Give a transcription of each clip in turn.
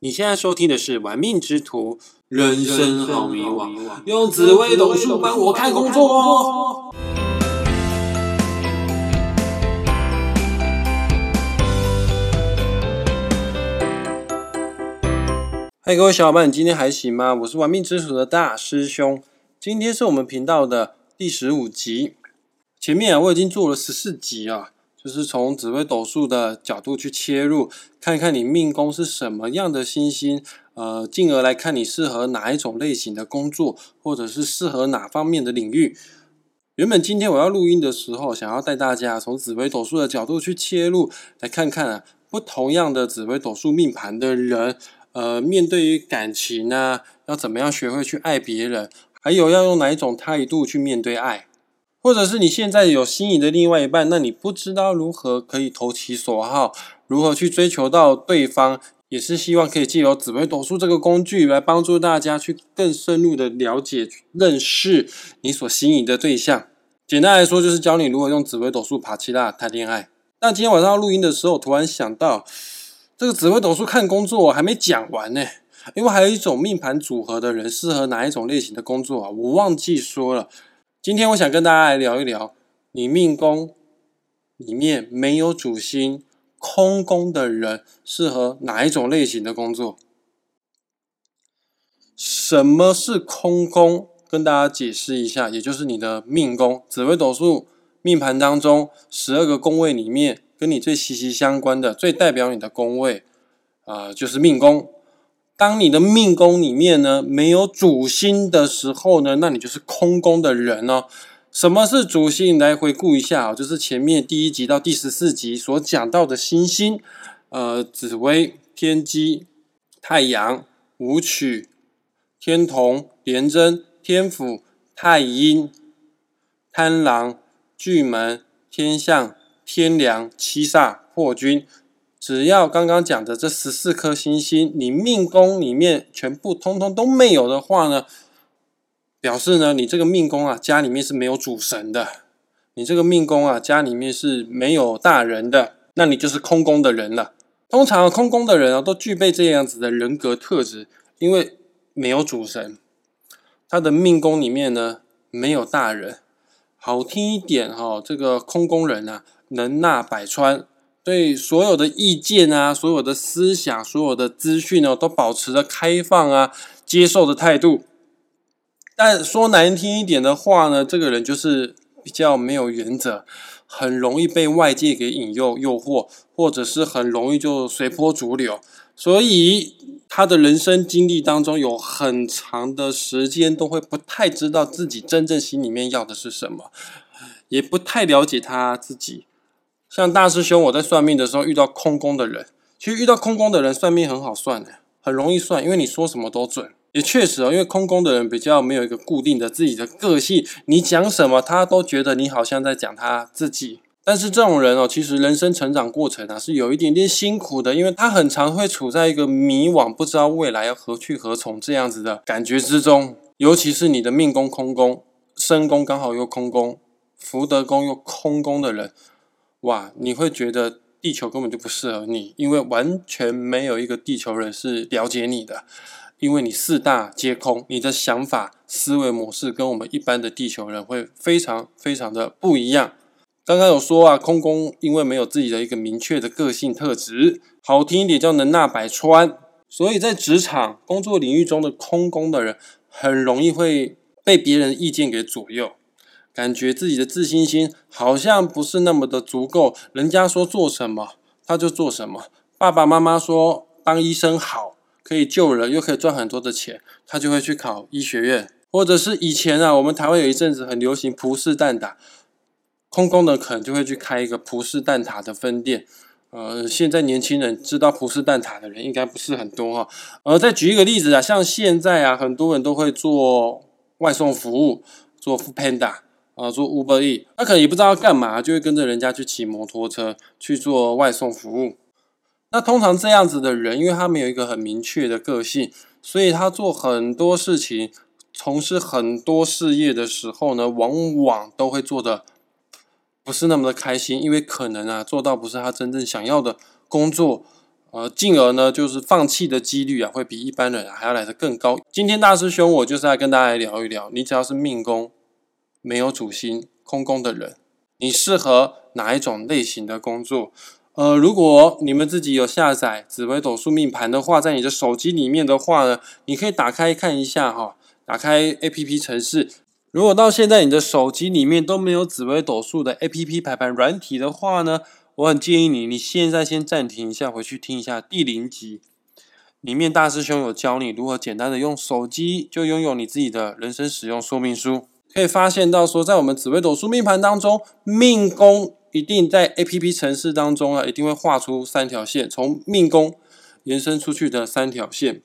你现在收听的是《玩命之徒》，人生好迷惘，用紫微斗数帮我看工作哦。嗨，各位小伙伴，你今天还行吗？我是玩命之徒的大师兄，今天是我们频道的第十五集。前面啊，我已经做了十四集啊。就是从紫微斗数的角度去切入，看看你命宫是什么样的星星，呃，进而来看你适合哪一种类型的工作，或者是适合哪方面的领域。原本今天我要录音的时候，想要带大家从紫微斗数的角度去切入，来看看啊，不同样的紫微斗数命盘的人，呃，面对于感情啊，要怎么样学会去爱别人，还有要用哪一种态度去面对爱。或者是你现在有心仪的另外一半，那你不知道如何可以投其所好，如何去追求到对方，也是希望可以借由紫微斗数这个工具来帮助大家去更深入的了解、认识你所心仪的对象。简单来说，就是教你如何用紫微斗数爬七大谈恋爱。但今天晚上要录音的时候，突然想到这个紫微斗数看工作我还没讲完呢，因为还有一种命盘组合的人适合哪一种类型的工作啊？我忘记说了。今天我想跟大家来聊一聊，你命宫里面没有主星空宫的人适合哪一种类型的工作？什么是空宫？跟大家解释一下，也就是你的命宫，紫微斗数命盘当中十二个宫位里面，跟你最息息相关的、最代表你的宫位啊，就是命宫。当你的命宫里面呢没有主星的时候呢，那你就是空宫的人哦。什么是主星？来回顾一下啊，就是前面第一集到第十四集所讲到的星星，呃，紫微、天机、太阳、武曲、天同、廉贞、天府、太阴、贪狼、巨门、天象、天梁、七煞、破军。只要刚刚讲的这十四颗星星，你命宫里面全部通通都没有的话呢，表示呢，你这个命宫啊，家里面是没有主神的，你这个命宫啊，家里面是没有大人的，那你就是空宫的人了。通常空宫的人啊，都具备这样子的人格特质，因为没有主神，他的命宫里面呢没有大人。好听一点哈，这个空宫人啊，能纳百川。对所有的意见啊，所有的思想，所有的资讯呢，都保持着开放啊、接受的态度。但说难听一点的话呢，这个人就是比较没有原则，很容易被外界给引诱、诱惑，或者是很容易就随波逐流。所以他的人生经历当中，有很长的时间都会不太知道自己真正心里面要的是什么，也不太了解他自己。像大师兄，我在算命的时候遇到空宫的人，其实遇到空宫的人算命很好算的，很容易算，因为你说什么都准。也确实哦，因为空宫的人比较没有一个固定的自己的个性，你讲什么他都觉得你好像在讲他自己。但是这种人哦，其实人生成长过程啊是有一点点辛苦的，因为他很常会处在一个迷惘，不知道未来要何去何从这样子的感觉之中。尤其是你的命宫空宫、身宫刚好又空宫、福德宫又空宫的人。哇，你会觉得地球根本就不适合你，因为完全没有一个地球人是了解你的，因为你四大皆空，你的想法、思维模式跟我们一般的地球人会非常非常的不一样。刚刚有说啊，空宫因为没有自己的一个明确的个性特质，好听一点叫能纳百川，所以在职场工作领域中的空宫的人，很容易会被别人意见给左右。感觉自己的自信心好像不是那么的足够，人家说做什么他就做什么。爸爸妈妈说当医生好，可以救人又可以赚很多的钱，他就会去考医学院。或者是以前啊，我们台湾有一阵子很流行葡式蛋挞，空空的可能就会去开一个葡式蛋挞的分店。呃，现在年轻人知道葡式蛋挞的人应该不是很多哈。呃，再举一个例子啊，像现在啊，很多人都会做外送服务，做 Panda。啊，做 Uber E，他可能也不知道要干嘛，就会跟着人家去骑摩托车去做外送服务。那通常这样子的人，因为他没有一个很明确的个性，所以他做很多事情、从事很多事业的时候呢，往往都会做的不是那么的开心，因为可能啊，做到不是他真正想要的工作，呃，进而呢就是放弃的几率啊会比一般人还要来得更高。今天大师兄我就是来跟大家聊一聊，你只要是命宫没有主星空宫的人，你适合哪一种类型的工作？呃，如果你们自己有下载紫微斗数命盘的话，在你的手机里面的话呢，你可以打开看一下哈，打开 A P P 城市。如果到现在你的手机里面都没有紫微斗数的 A P P 排盘软体的话呢，我很建议你，你现在先暂停一下，回去听一下第零集，里面大师兄有教你如何简单的用手机就拥有你自己的人生使用说明书。可以发现到说，在我们紫微斗数命盘当中，命宫。一定在 A P P 城市当中啊，一定会画出三条线，从命宫延伸出去的三条线。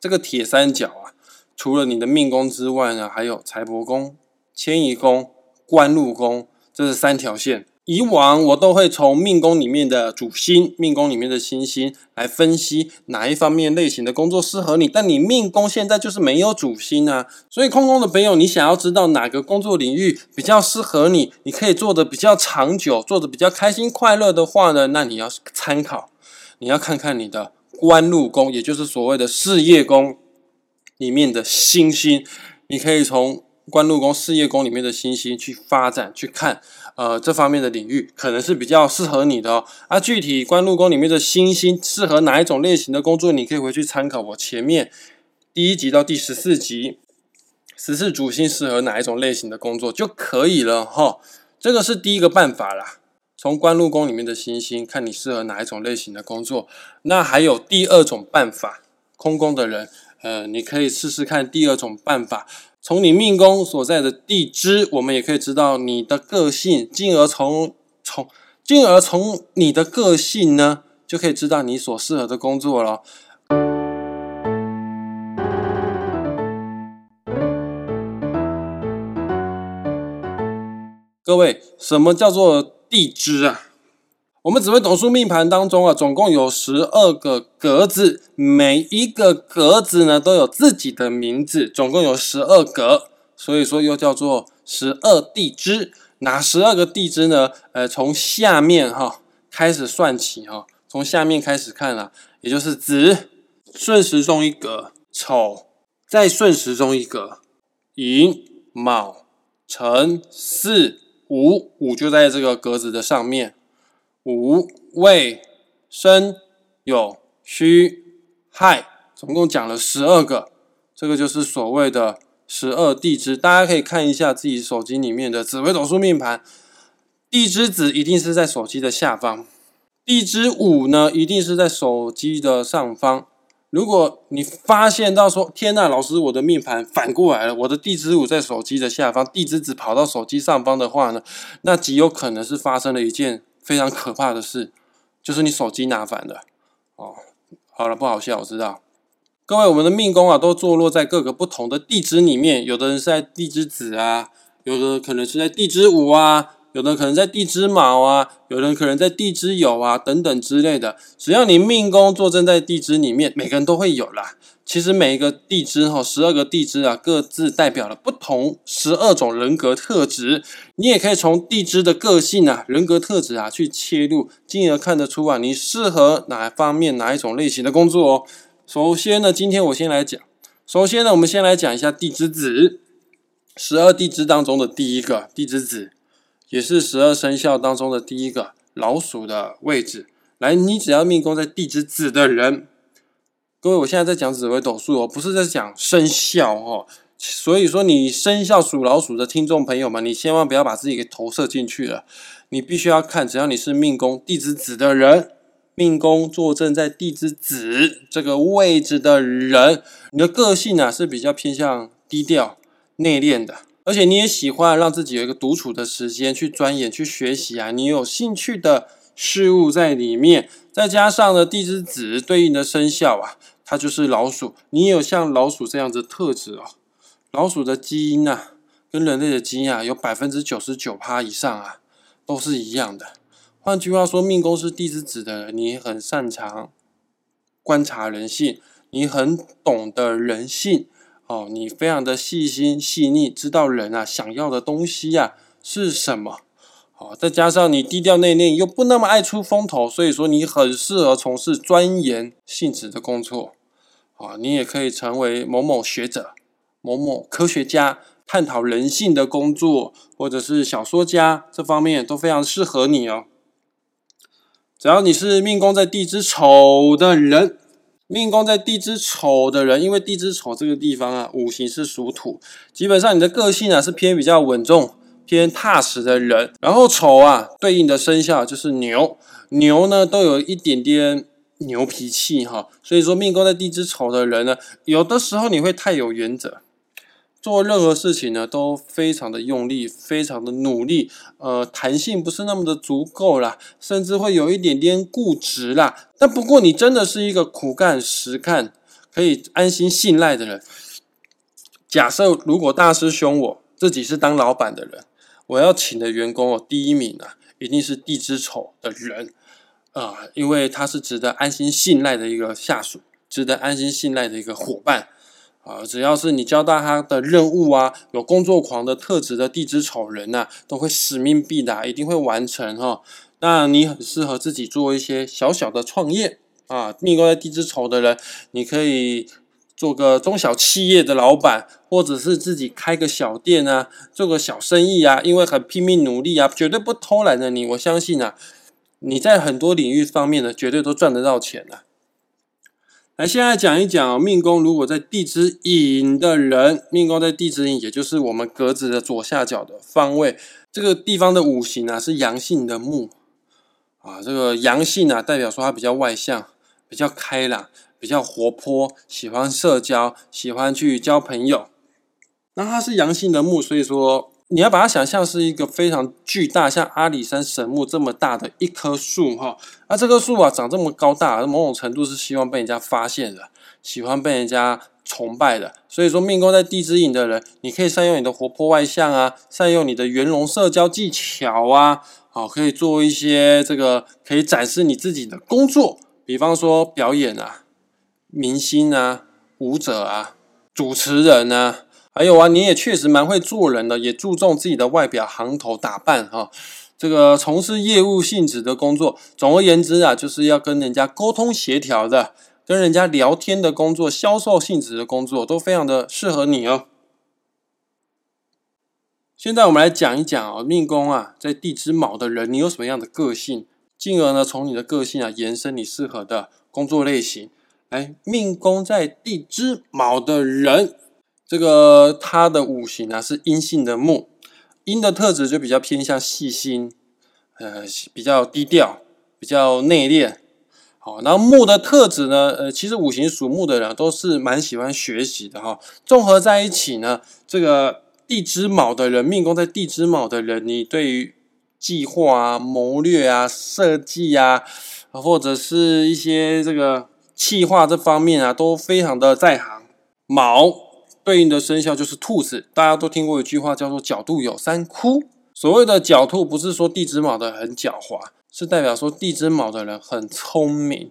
这个铁三角啊，除了你的命宫之外呢，还有财帛宫、迁移宫、官禄宫，这是三条线。以往我都会从命宫里面的主星、命宫里面的星星来分析哪一方面类型的工作适合你。但你命宫现在就是没有主星啊，所以空宫的朋友，你想要知道哪个工作领域比较适合你，你可以做的比较长久，做的比较开心快乐的话呢，那你要参考，你要看看你的官禄宫，也就是所谓的事业宫里面的星星，你可以从官禄宫、事业宫里面的星星去发展去看。呃，这方面的领域可能是比较适合你的哦。啊，具体官禄宫里面的星星适合哪一种类型的工作，你可以回去参考我前面第一集到第十四集，十四主星适合哪一种类型的工作就可以了哈。这个是第一个办法啦，从官禄宫里面的星星看你适合哪一种类型的工作。那还有第二种办法，空宫的人，呃，你可以试试看第二种办法。从你命宫所在的地支，我们也可以知道你的个性，进而从从进而从你的个性呢，就可以知道你所适合的工作了。各位，什么叫做地支啊？我们紫微斗数命盘当中啊，总共有十二个格子，每一个格子呢都有自己的名字，总共有十二格，所以说又叫做十二地支。哪十二个地支呢？呃，从下面哈开始算起哈，从下面开始看啊，也就是子顺时钟一格，丑再顺时钟一格，寅卯辰巳午，午就在这个格子的上面。午未申酉戌亥，总共讲了十二个，这个就是所谓的十二地支。大家可以看一下自己手机里面的紫微斗数命盘，地支子一定是在手机的下方，地支午呢一定是在手机的上方。如果你发现到说，天呐，老师，我的命盘反过来了，我的地支午在手机的下方，地支子跑到手机上方的话呢，那极有可能是发生了一件。非常可怕的事，就是你手机拿反了哦。好了，不好笑，我知道。各位，我们的命宫啊，都坐落在各个不同的地支里面，有的人是在地支子啊，有的可能是在地支午啊。有的可能在地支卯啊，有的可能在地支酉啊，等等之类的。只要你命宫坐镇在地支里面，每个人都会有啦。其实每一个地支哈，十二个地支啊，各自代表了不同十二种人格特质。你也可以从地支的个性啊、人格特质啊去切入，进而看得出啊，你适合哪方面、哪一种类型的工作哦。首先呢，今天我先来讲。首先呢，我们先来讲一下地支子，十二地支当中的第一个地支子。也是十二生肖当中的第一个老鼠的位置。来，你只要命宫在地支子的人，各位，我现在在讲紫微斗数哦，不是在讲生肖哦。所以说，你生肖属老鼠的听众朋友们，你千万不要把自己给投射进去了。你必须要看，只要你是命宫地支子的人，命宫坐镇在地支子这个位置的人，你的个性啊是比较偏向低调、内敛的。而且你也喜欢让自己有一个独处的时间去钻研、去学习啊，你有兴趣的事物在里面，再加上呢地支子对应的生肖啊，它就是老鼠，你有像老鼠这样子特质哦。老鼠的基因啊，跟人类的基因啊，有百分之九十九趴以上啊，都是一样的。换句话说，命宫是地支子的，你很擅长观察人性，你很懂得人性。哦，你非常的细心细腻，知道人啊想要的东西呀是什么。好，再加上你低调内敛，又不那么爱出风头，所以说你很适合从事钻研性质的工作。啊，你也可以成为某某学者、某某科学家，探讨人性的工作，或者是小说家，这方面都非常适合你哦。只要你是命宫在地支丑的人，命宫在地支丑的人，因为地支丑这个地方啊，五行是属土，基本上你的个性啊是偏比较稳重、偏踏实的人。然后丑啊，对应的生肖就是牛，牛呢都有一点点。牛脾气哈，所以说命宫在地支丑的人呢，有的时候你会太有原则，做任何事情呢都非常的用力，非常的努力，呃，弹性不是那么的足够啦，甚至会有一点点固执啦。但不过你真的是一个苦干实干，可以安心信赖的人。假设如果大师兄我自己是当老板的人，我要请的员工哦，第一名啊，一定是地支丑的人。啊，因为他是值得安心信赖的一个下属，值得安心信赖的一个伙伴啊！只要是你交代他的任务啊，有工作狂的特质的地支丑人呐，都会使命必达，一定会完成哈。那你很适合自己做一些小小的创业啊，命宫在地支丑的人，你可以做个中小企业的老板，或者是自己开个小店啊，做个小生意啊，因为很拼命努力啊，绝对不偷懒的你，我相信啊。你在很多领域方面呢，绝对都赚得到钱的。来，现在讲一讲命宫如果在地支寅的人，命宫在地支寅，也就是我们格子的左下角的方位，这个地方的五行啊是阳性的木啊，这个阳性啊代表说他比较外向，比较开朗，比较活泼，喜欢社交，喜欢去交朋友。那它是阳性的木，所以说。你要把它想象是一个非常巨大，像阿里山神木这么大的一棵树哈。那这棵树啊长这么高大，某种程度是希望被人家发现的，喜欢被人家崇拜的。所以说，命宫在地支引的人，你可以善用你的活泼外向啊，善用你的圆融社交技巧啊，好，可以做一些这个可以展示你自己的工作，比方说表演啊、明星啊、舞者啊、主持人啊。还有啊，你也确实蛮会做人的，也注重自己的外表、行头、打扮哈。这个从事业务性质的工作，总而言之啊，就是要跟人家沟通协调的，跟人家聊天的工作，销售性质的工作都非常的适合你哦。现在我们来讲一讲啊，命宫啊，在地支卯的人，你有什么样的个性？进而呢，从你的个性啊，延伸你适合的工作类型。来，命宫在地支卯的人。这个它的五行啊是阴性的木，阴的特质就比较偏向细心，呃，比较低调，比较内敛。好，然后木的特质呢，呃，其实五行属木的人都是蛮喜欢学习的哈。综合在一起呢，这个地支卯的人，命宫在地支卯的人，你对于计划啊、谋略啊、设计啊，或者是一些这个气划这方面啊，都非常的在行。卯。对应的生肖就是兔子，大家都听过一句话叫做“狡兔有三窟”。所谓的狡兔，不是说地支卯的很狡猾，是代表说地支卯的人很聪明。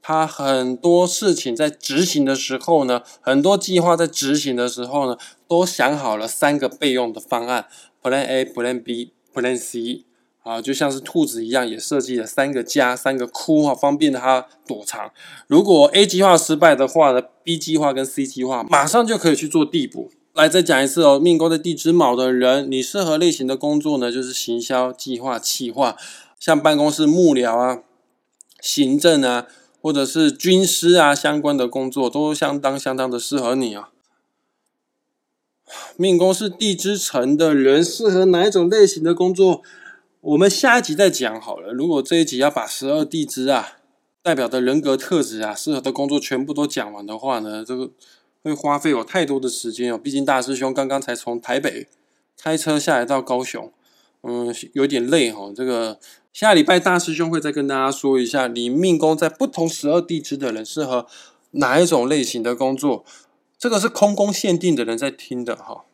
他很多事情在执行的时候呢，很多计划在执行的时候呢，都想好了三个备用的方案：Plan A、Plan B、Plan C。啊，就像是兔子一样，也设计了三个家、三个窟哈，方便它躲藏。如果 A 计划失败的话呢，B 计划跟 C 计划马上就可以去做地补。来，再讲一次哦，命宫在地支卯的人，你适合类型的工作呢，就是行销、计划、企划，像办公室幕僚啊、行政啊，或者是军师啊相关的工作，都相当相当的适合你啊。命宫是地支辰的人，适合哪一种类型的工作？我们下一集再讲好了。如果这一集要把十二地支啊代表的人格特质啊适合的工作全部都讲完的话呢，这个会花费我太多的时间哦。毕竟大师兄刚刚才从台北开车下来到高雄，嗯，有点累哈。这个下礼拜大师兄会再跟大家说一下，你命宫在不同十二地支的人适合哪一种类型的工作。这个是空宫限定的人在听的哈。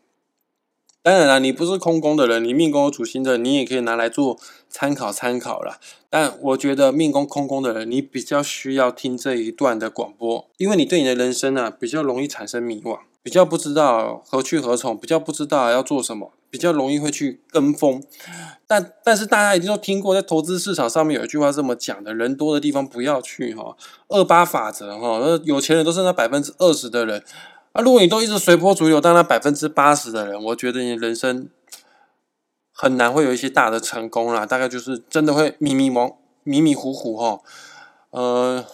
当然了，你不是空宫的人，你命宫有主星的，你也可以拿来做参考参考了。但我觉得命宫空宫的人，你比较需要听这一段的广播，因为你对你的人生呢比较容易产生迷惘，比较不知道何去何从，比较不知道要做什么，比较容易会去跟风。但但是大家一定都听过，在投资市场上面有一句话这么讲的：人多的地方不要去哈，二八法则哈，那有钱人都是那百分之二十的人啊。如果你都一直随波逐流，当那百分之八十的人，我觉得你人生很难会有一些大的成功啦。大概就是真的会迷迷茫、迷迷糊糊哈，呃，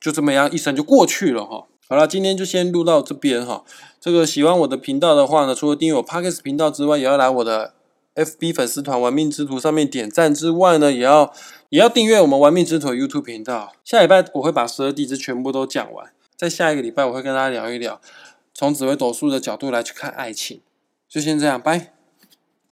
就这么样一生就过去了哈。好了，今天就先录到这边哈。这个喜欢我的频道的话呢，除了订阅我 Podcast 频道之外，也要来我的。FB 粉丝团“玩命之徒”上面点赞之外呢，也要也要订阅我们“玩命之徒” YouTube 频道。下礼拜我会把十二地支全部都讲完，在下一个礼拜我会跟大家聊一聊，从紫微斗数的角度来去看爱情。就先这样，拜。